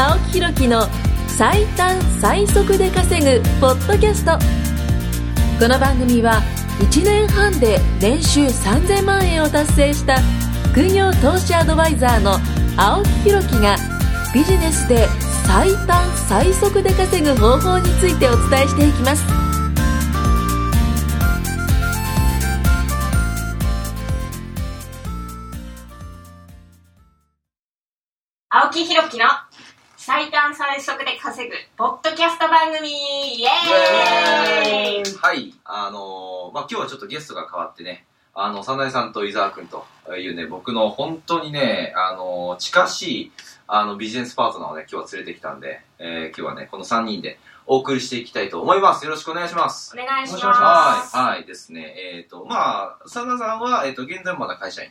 青木ひろきの最短最速で稼ぐポッドキャスト。この番組は1年半で年収3000万円を達成した副業投資アドバイザーの青木ひろきがビジネスで最短最速で稼ぐ方法についてお伝えしていきます。青木ひろきの最短最速で稼ぐポッドキャスト番組イエーイはい、あのーまあ、今日はちょっとゲストが変わってね、あの、早苗さんと伊沢くんというね、僕の本当にね、あのー近しい、あの、ビジネスパートナーをね、今日は連れてきたんで、えー今日はね、この3人でお送りしていきたいと思います。よろしくお願いします。お願いしますはい、はいですね。えっ、と、まあ、佐田さんは、えっ、と、現在もまだ会社員、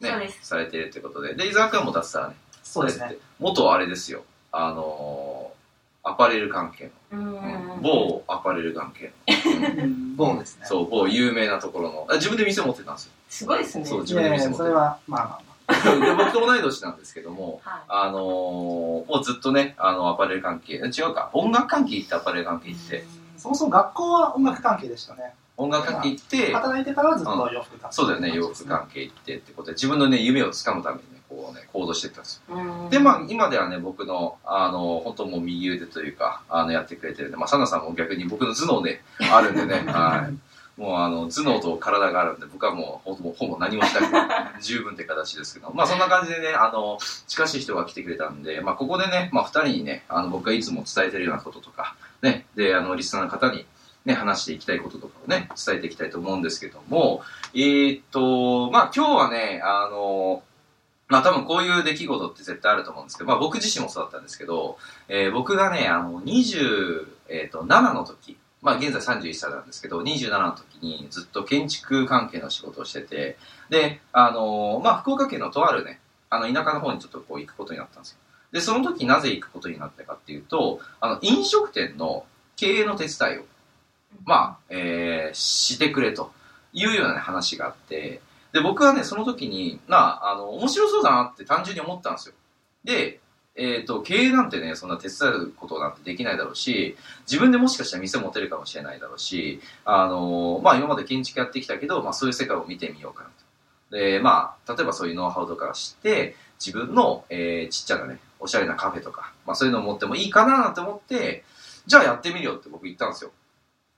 ねそうですされているということで、で、伊沢くんも脱サラね、そうですね。元あれですよ、あのーアパレル関係うの、ん。某アパレル関係の、ボーンですね。そう、某有名なところの、あ自分で店持ってたんですよ。すごいですね。そう、自分で店持ってそれは、まあまあ 僕と同い年なんですけども、はあのーもうずっとね、あの、アパレル関係、違うか、音楽関係行ってアパレル関係い行って、あ。そもそも学校は音楽関係でしたね。音楽関係行って、働いてからはずっと洋服関係。そうだよね、洋服関係行ってってことで、自分のね、夢をつかむためにね、行動していったんですよ。うんで、まあ、今ではね、僕の、あの、本当もう右腕というか、あの、やってくれてるんで、まあ、サナさんも逆に僕の頭脳であるんでね、はい。もう、あの、頭脳と体があるんで、僕はもう、ほぼ、何もしなくて 十分って形ですけど、まあ、そんな感じでね、あの、近しい人が来てくれたんで、まあ、ここでね、まあ、二人にね、あの、僕がいつも伝えてるようなこととか、ね、で、あの、リスナーの方に、ね、話していきたいこととかをね、伝えていきたいと思うんですけども、えーっと、まあ、今日はね、あの、まあ多分こういう出来事って絶対あると思うんですけど、まあ僕自身もそうだったんですけど、えー僕がね、あの、27の時、まあ現在31歳なんですけど、27の時にずっと建築関係の仕事をしてて、で、あのまあ福岡県のとあるね、あの田舎の方にちょっとこう行くことになったんですよ。で、その時なぜ行くことになったかっていうと、あの、飲食店の経営の手伝いを、まあ、えーしてくれというような、ね、話があって、で、僕はね、その時に、まあ、あの、面白そうだなって単純に思ったんですよ。で、えっ、と、経営なんてね、そんな手伝うことなんてできないだろうし、自分でもしかしたら店持てるかもしれないだろうし、あの、まあ、今まで建築やってきたけど、まあ、そういう世界を見てみようかなと。で、まあ、例えばそういうノウハウとかを知って、自分の、えーちっちゃなね、おしゃれなカフェとか、まあ、そういうのを持ってもいいかななんて思って、じゃあやってみるよって僕言ったんですよ。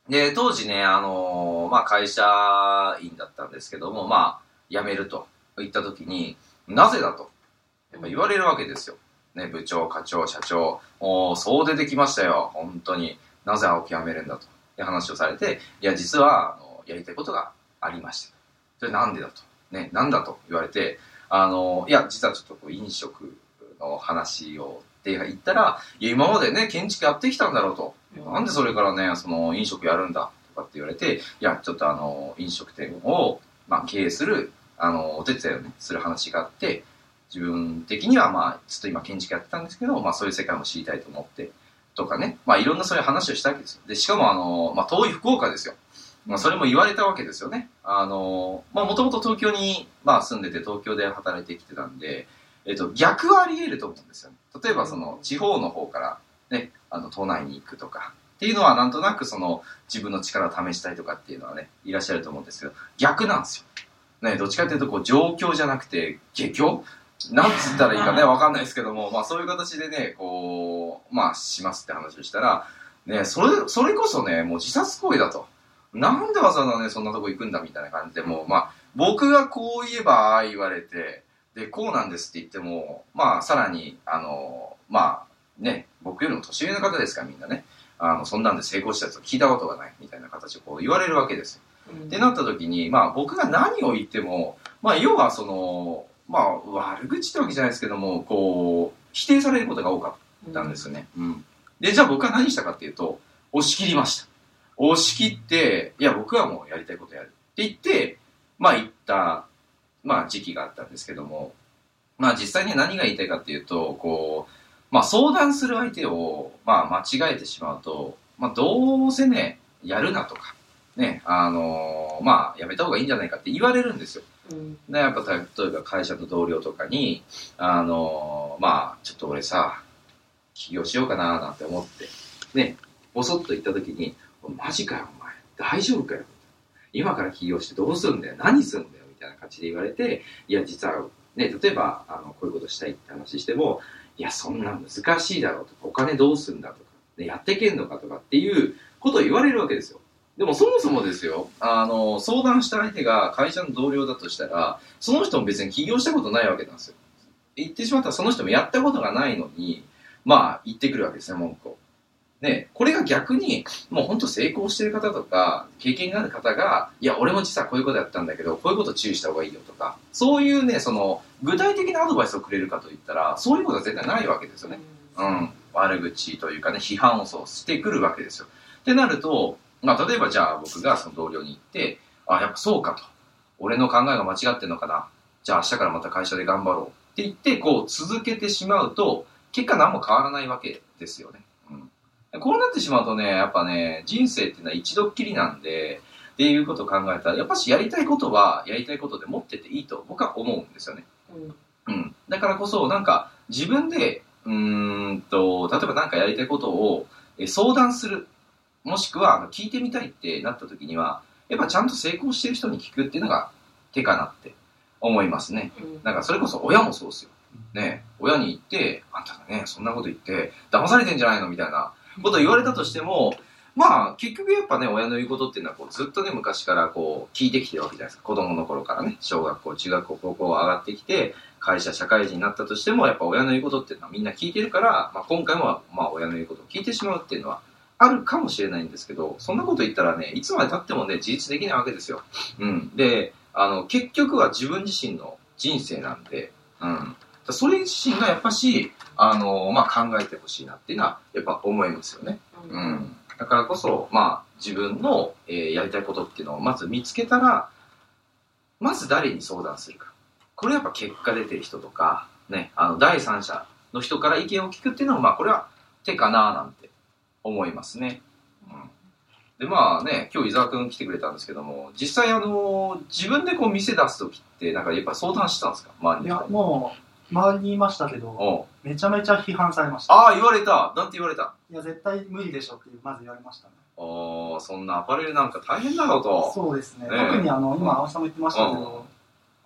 で、当時ね、あのまあ、会社員だったんですけども、まあ、辞めると言った時に、なぜだと、やっぱ言われるわけですよ。ね、部長、課長、社長、もう、そう出てきましたよ、本当に。なぜ青木辞めるんだと。って話をされて、いや、実は、あの、やりたいことがありました。それなんでだと。ね、なんだと言われて、あの、いや、実はちょっとこう飲食の話をって言ったら、いや、今までね、建築やってきたんだろうと。なんでそれからね、その飲食やるんだとかって言われて、いや、ちょっとあの、飲食店を、まあ、経営する、あの、お手伝いを、する話があって、自分的にはまあ、ちょっと今建築やってたんですけど、まあそういう世界も知りたいと思って、とかね、まあいろんなそういう話をしたわけですよ。で、しかもあの、まあ遠い福岡ですよ。まあそれも言われたわけですよね。あの、まあもともと東京に、まあ住んでて東京で働いてきてたんで、えっと、逆はあり得ると思うんですよね。例えばその地方の方からね、あの、都内に行くとか、っていうのはなんとなくその自分の力を試したいとかっていうのはね、いらっしゃると思うんですけど、逆なんですよ。ね、どっちかっていうとこう状況じゃなくて下境なんつったらいいかね、わかんないですけども、まあそういう形でね、こう、まあしますって話をしたら、ね、それ、それこそね、もう自殺行為だと。なんでわざわざね、そんなとこ行くんだみたいな感じで、もう、まあ、僕がこう言えばああ言われて、で、こうなんですって言っても、まあ、さらに、あの、まあ、ね、僕よりも年上の方ですから、みんなね、あの、そんなんで成功したやつを聞いたことがないみたいな形をこう言われるわけですよ。ってなった時に、まあ僕が何を言っても、まあ要はその、まあ悪口ってわけじゃないですけども、こう、否定されることが多かったんですよね。うん。で、じゃあ僕は何したかっていうと、押し切りました。押し切って、いや僕はもうやりたいことやる。って言って、まあ言った、まあ時期があったんですけども、まあ実際に何が言いたいかっていうと、こう、まあ相談する相手を、まあ間違えてしまうと、まあどうせね、やるなとか、ね、あのーまあやめた方がいいんじゃないかって言われるんですよ。うんで、やっぱ例えば会社の同僚とかに、あのーまあちょっと俺さ、起業しようかななんて思って、ね、ぼそっと言った時に、マジかよ、お前。大丈夫かよ。今から起業してどうするんだよ。何するんだよ。みたいな感じで言われて、いや、実は、ね、例えば、あの、こういうことしたいって話しても、いや、そんな難しいだろうとか、お金どうすんだとか、ね、やってけんのかとかっていうことを言われるわけですよ。でもそもそもですよ、あの、相談した相手が会社の同僚だとしたら、その人も別に起業したことないわけなんですよ。言ってしまったらその人もやったことがないのに、まあ言ってくるわけですね、文句を。ね、これが逆に、もう本当成功してる方とか、経験がある方が、いや、俺も実はこういうことやったんだけど、こういうこと注意した方がいいよとか、そういうね、その、具体的なアドバイスをくれるかといったら、そういうことは絶対ないわけですよね。うん。悪口というかね、批判をそうしてくるわけですよ。ってなると、まあ、例えばじゃあ僕がその同僚に行って、あ、やっぱそうかと。俺の考えが間違ってんのかな。じゃあ明日からまた会社で頑張ろう。って言って、こう続けてしまうと、結果何も変わらないわけですよね。うん。こうなってしまうとね、やっぱね、人生っていうのは一度っきりなんで、っていうことを考えたら、やっぱしやりたいことは、やりたいことで持ってていいと僕は思うんですよね。うんうん。だからこそ、なんか、自分で、うーんと、例えば何かやりたいことをえ相談する。もしくは、聞いてみたいってなった時には、やっぱちゃんと成功してる人に聞くっていうのが手かなって思いますね。うんなんかそれこそ親もそうですよ。ね、親に言って、あんたね、そんなこと言って、騙されてんじゃないの？みたいなこと言われたとしても、まあ、結局やっぱね、親の言うことっていうのは、こう、ずっとね、昔からこう、聞いてきてるわけじゃないですか。子供の頃からね、小学校、中学校、高校上がってきて、会社、社会人になったとしても、やっぱ親の言うことっていうのはみんな聞いてるから、まあ、今回も、まあ、親の言うことを聞いてしまうっていうのは、あるかもしれないんですけど、そんなこと言ったらね、いつまで経ってもね、自立できないわけですよ。うん。で、あの、結局は自分自身の人生なんで、うん。それ自身がやっぱし、あの、まあ、考えてほしいなっていうのは、やっぱ思いますよね。ううんん。だからこそ、まあ、自分の、えーやりたいことっていうのをまず見つけたら、まず誰に相談するか。これやっぱ結果出てる人とか、ね、あの、第三者の人から意見を聞くっていうのは、まあ、これは手かななんて思いますね。うん。で、まあね、今日伊沢くん来てくれたんですけども、実際あの、自分でこう店出すときって、なんかやっぱ相談したんですか？周りいや。もう、周りにいましたけど、めちゃめちゃ批判されました。ああ、言われた。なんて言われた？いや、絶対無理でしょってまず言われましたね。ああ、そんなアパレルなんか大変だよと。そうですね。ねえ特にあの、今、青木さんも言ってましたけうんど、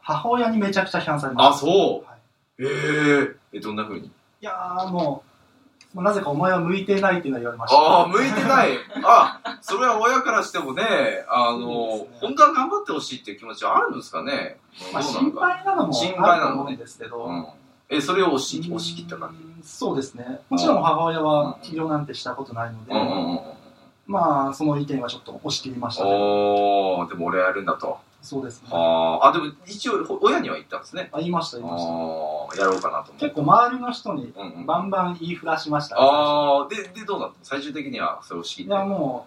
母親にめちゃくちゃ批判されまあ、した。そう。はい、へえ。え、どんな風に？いやーもう、なぜかお前は向いてないっていうのは言われました。ああ、向いてない。あ、それは親からしてもね、あの、ね本当は頑張ってほしいっていう気持ちはあるんですかね？まあ、心配なのも心配なのねあると思うんですけど、うん。え、それを押し押し切った感じ？うんそうですね。もちろん母親は起業なんてしたことないので、うんうんうんうん。まあ、その意見はちょっと押し切りましたね。おー、でも俺はやるんだと。そうですね。はあ、あ、でも一応ほ親には言ったんですね？あ言いました、あ言いました。あ、やろうかなと思って。結構周りの人にうんうん。バンバン言いふらしました、ああ、で、で、どうだった？最終的にはそれを仕切って。いや、も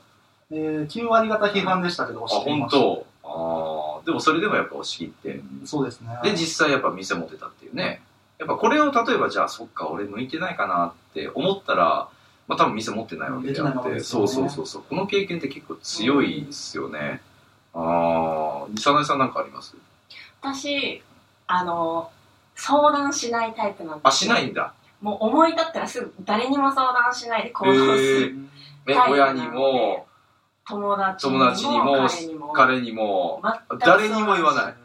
う、えー、9割方批判でしたけど、あ、押し切り本ました。当？ああ、でもそれでもやっぱ押し切って。そうですね。で、実際やっぱ店持てたっていうね。やっぱこれを例えばじゃあ、そっか、俺向いてないかなって思ったら、まあ多分店持ってないわけであできないまって、そうそうそうそう。この経験って結構強いですよね。ああ、西内さんなんかあります？私、あの、相談しないタイプなんであ、しないんだ。もう思い立ったらすぐ誰にも相談しないで行動すへる。え、タイプ親にも、友達にも友達にも彼にも。彼にも、誰にも言わない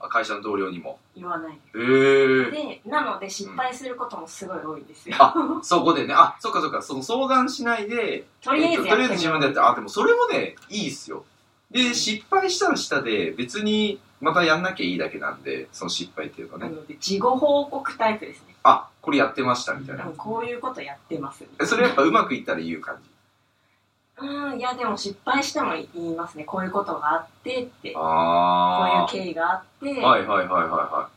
会社の同僚にも。言わない。へえ。で、なので失敗することもすごい多いんですよ。あそこでね、あ、そっかそっか、その相談しないで、とりあえずえっととりあえず自分でやって、ああ、でもそれもね、いいっすよ。で、失敗したらしたで、別にまたやんなきゃいいだけなんで、その失敗っていうかね。なので、事後報告タイプですね。あ、これやってましたみたいなうん。こういうことやってます。えそれやっぱうまくいったら言う感じ。うん、いやでも失敗しても言いますね。こういうことがあってって。こういうあ経緯があって、あ。はいはいはいはいは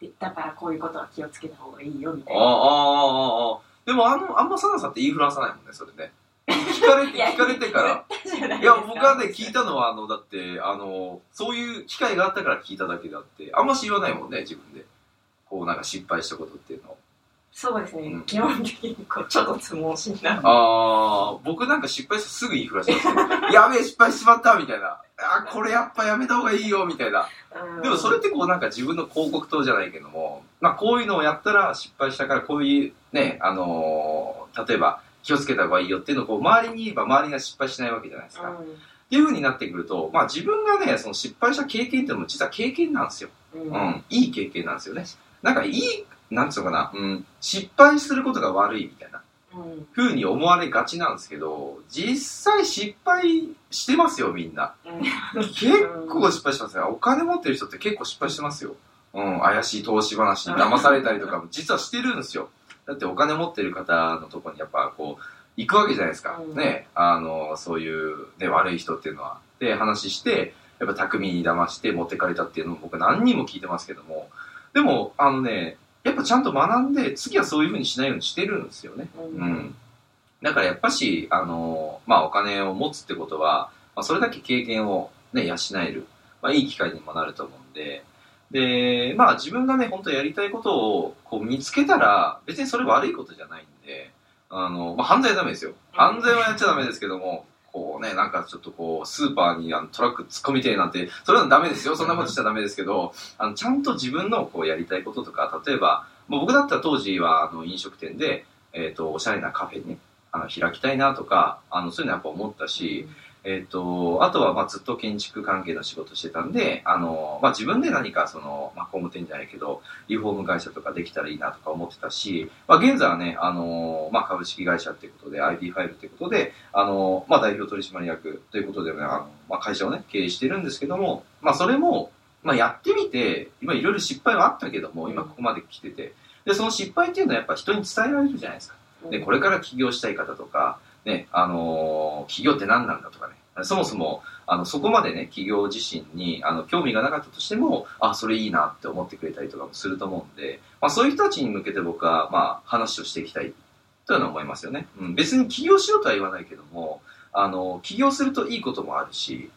い。でだからこういうことは気をつけた方がいいよみたああ、あいな。あ、ああ。でもあの、あんまサナさんって言いふらさないもんね、それね。聞かれて、聞かれてから。いや、僕はね、聞いたのは、あの、だって、あの、そういう機会があったから聞いただけであって、あんまし言わないもんね、自分で。こう、なんか失敗したことっていうのを。そうですね、うん基本的にこうちょっとつもしな。あー、僕なんか失敗してすぐ言いふらしますよ。やべえ、失敗しまったみたいな。あ、これやっぱやめた方がいいよみたいな。うんでもそれってこうなんか自分の広告塔じゃないけども、まあ、こういうのをやったら失敗したからこういうね、あのー例えば気をつけた方がいいよっていうのをこう周りに言えば周りが失敗しないわけじゃないですか。っていう風になってくると、まあ自分がね、その失敗した経験っていうのも実は経験なんですよ。うんうん。いい経験なんですよね。なんかいい、なんつうのかな、うん、失敗することが悪いみたいなうん風に思われがちなんですけど、実際失敗してますよ、みんな。結構失敗してますね。お金持ってる人って結構失敗してますよ。うん、怪しい投資話に騙されたりとかも 実はしてるんですよ。だってお金持ってる方のとこにやっぱこう、行くわけじゃないですか。うんね、あの、そういう、ね、悪い人っていうのは。で、話して、やっぱ巧みに騙して持ってかれたっていうのも僕何人も聞いてますけども、でも、あのね、やっぱちゃんと学んで、次はそういう風にしないようにしてるんですよね。うんうん。だからやっぱし、あの、まあお金を持つってことは、まあ、それだけ経験をね、養える、まあいい機会にもなると思うんで、で、まあ自分がね、本当やりたいことをこう見つけたら、別にそれ悪いことじゃないんで、あの、まあ犯罪はダメですよ。犯罪はやっちゃダメですけども、こうね、なんかちょっとこう、スーパーにあのトラック突っ込みてえなんて、それはダメですよ。そんなことしちゃダメですけど、あの、ちゃんと自分のこうやりたいこととか、例えば、もう僕だったら当時はあの飲食店で、えっ、と、おしゃれなカフェね、あの、開きたいなとか、あの、そういうのやっぱ思ったし、えっ、と、あとは、まあ、ずっと建築関係の仕事してたんで、あの、まあ、自分で何か、その、まあ、工務店じゃないけど、リフォーム会社とかできたらいいなとか思ってたし、まあ、現在はね、あの、まあ、株式会社っていうことで、ID ファイルっていうことで、あの、まあ、代表取締役ということで、ね、あの、まあ、会社をね、経営してるんですけども、まあ、それも、まあ、やってみて、今いろいろ失敗はあったけども、今ここまで来てて、で、その失敗っていうのはやっぱ人に伝えられるじゃないですか。で、これから起業したい方とか、ね、あのー起業って何なんだとかね、そもそも、あの、そこまでね、起業自身に、あの、興味がなかったとしても、あ、それいいなって思ってくれたりとかもすると思うんで、まあそういう人たちに向けて僕は、まあ話をしていきたい、というのは思いますよね。うん、別に起業しようとは言わないけども、あの、起業するといいこともあるし、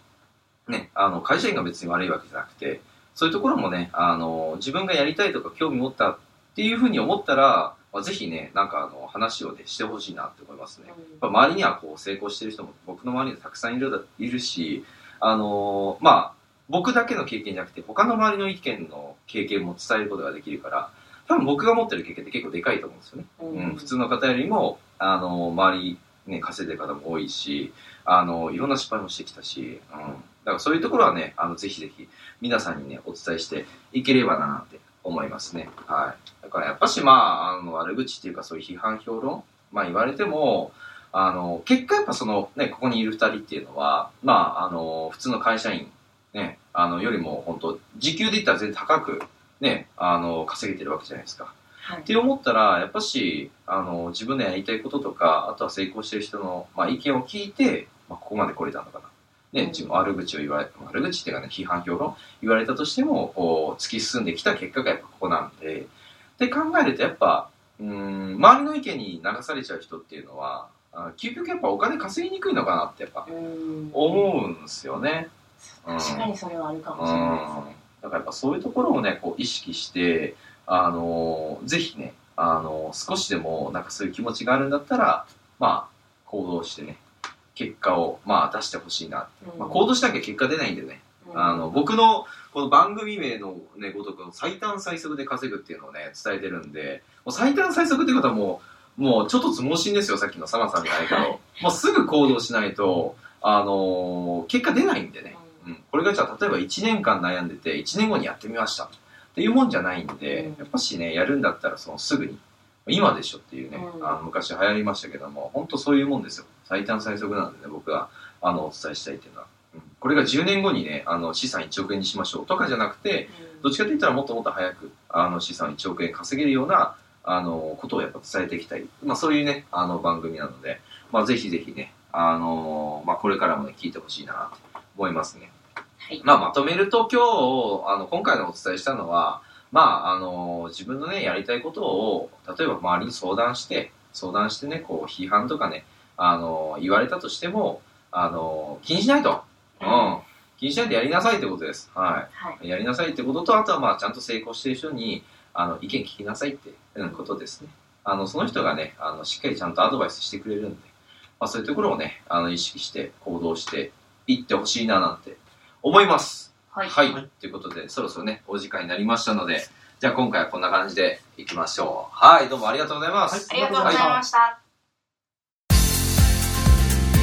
ね、あの、会社員が別に悪いわけじゃなくて、そういうところもね、あの、自分がやりたいとか興味持ったっていうふうに思ったら、まあ、ぜひね、なんかあの、話をね、してほしいなって思いますね。やっぱ周りにはこう成功してる人も僕の周りにはたくさんいるだいるし、あのーまあ、僕だけの経験じゃなくて他の周りの意見の経験も伝えることができるから、多分僕が持ってる経験って結構でかいと思うんですよね。うん、普通の方よりも、あのー周り、ね、稼いでる方も多いし、あのーいろんな失敗もしてきたし、うん。だからそういうところはね、あの、ぜひぜひ皆さんにね、お伝えしていければなって思いますね。はい。だからやっぱしまあ、あの、悪口っていうかそういう批判評論、まあ言われても、あの、結果やっぱその、ね、ここにいる二人っていうのは、まあ、あの、普通の会社員、ね、あの、よりも本当時給で言ったら全然高く、ね、あの、稼げてるわけじゃないですか。はいって思ったら、やっぱし、あの、自分でやりたいこととか、あとは成功してる人の、まあ、意見を聞いて、まあ、ここまで来れたのかな。ね、うん自分悪口を言われ、悪口っていうかね、批判評論言われたとしても、こう、突き進んできた結果がやっぱここなんで、で考えるとやっぱ、うーん、周りの意見に流されちゃう人っていうのは、あ究極やっぱお金稼ぎにくいのかなってやっぱうん思うんですよね。うん確かにそれはあるかうんもしれないですね。だからやっぱそういうところをね、こう意識して、あのぜひね、あの少しでもなんかそういう気持ちがあるんだったら、まあ、行動してね、結果を、まあ、出してほしいなって。うんまあ、行動しなきゃ結果出ないんでね、うんあの、僕のこの番組名のね、ごとくの最短最速で稼ぐっていうのをね、伝えてるんで、もう最短最速ってことはもう、もうちょっとつ盲信ですよ、さっきのサマさんじゃないけど、もうすぐ行動しないと、あの結果出ないんでね。うん、これがじゃあ例えば1年間悩んでて1年後にやってみました。っていうもんじゃないんで、うん。やっぱしねやるんだったらそのすぐに今でしょっていうね、うん。あの昔流行りましたけども本当そういうもんですよ。最短最速なんでね僕があのお伝えしたいっていうのは、うんこれが10年後にねあの資産1億円にしましょうとかじゃなくてどっちかといったらもっともっと早くあの資産1億円稼げるようなあのことをやっぱ伝えていきたい、まあ、そういうねあの番組なので、まあ、ぜひぜひねあのまあ、これからもね聞いてほしいなと思いますね。はい。まあ、まとめると今日、あの、今回のお伝えしたのは、まあ、あの、自分のね、やりたいことを、例えば周りに相談して、相談してね、こう、批判とかね、あの、言われたとしても、あの、気にしないと。うん。気にしないでやりなさいってことです。ははい。い。やりなさいってことと、あとはまあ、ちゃんと成功してる人に、あの、意見聞きなさいって、うん、ことですね。あの、その人がね、あの、しっかりちゃんとアドバイスしてくれるんで、まあ、そういうところをね、あの、意識して行動していってほしいななんて思います。はい。はい。ということで、そろそろね、お時間になりましたので、じゃあ今回はこんな感じでいきましょう。はい、どうもありがとうございます。ありがとうございました。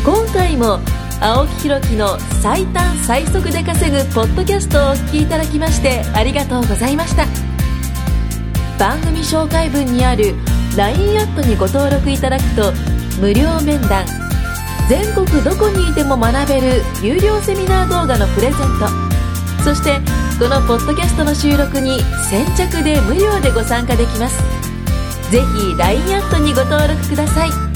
今回も青木ひろきの最短最速で稼ぐポッドキャストをお聞きいただきましてありがとうございました。番組紹介文にある LINE アットにご登録いただくと無料面談全国どこにいても学べる有料セミナー動画のプレゼントそしてこのポッドキャストの収録に先着で無料でご参加できます。ぜひ LINE アットにご登録ください。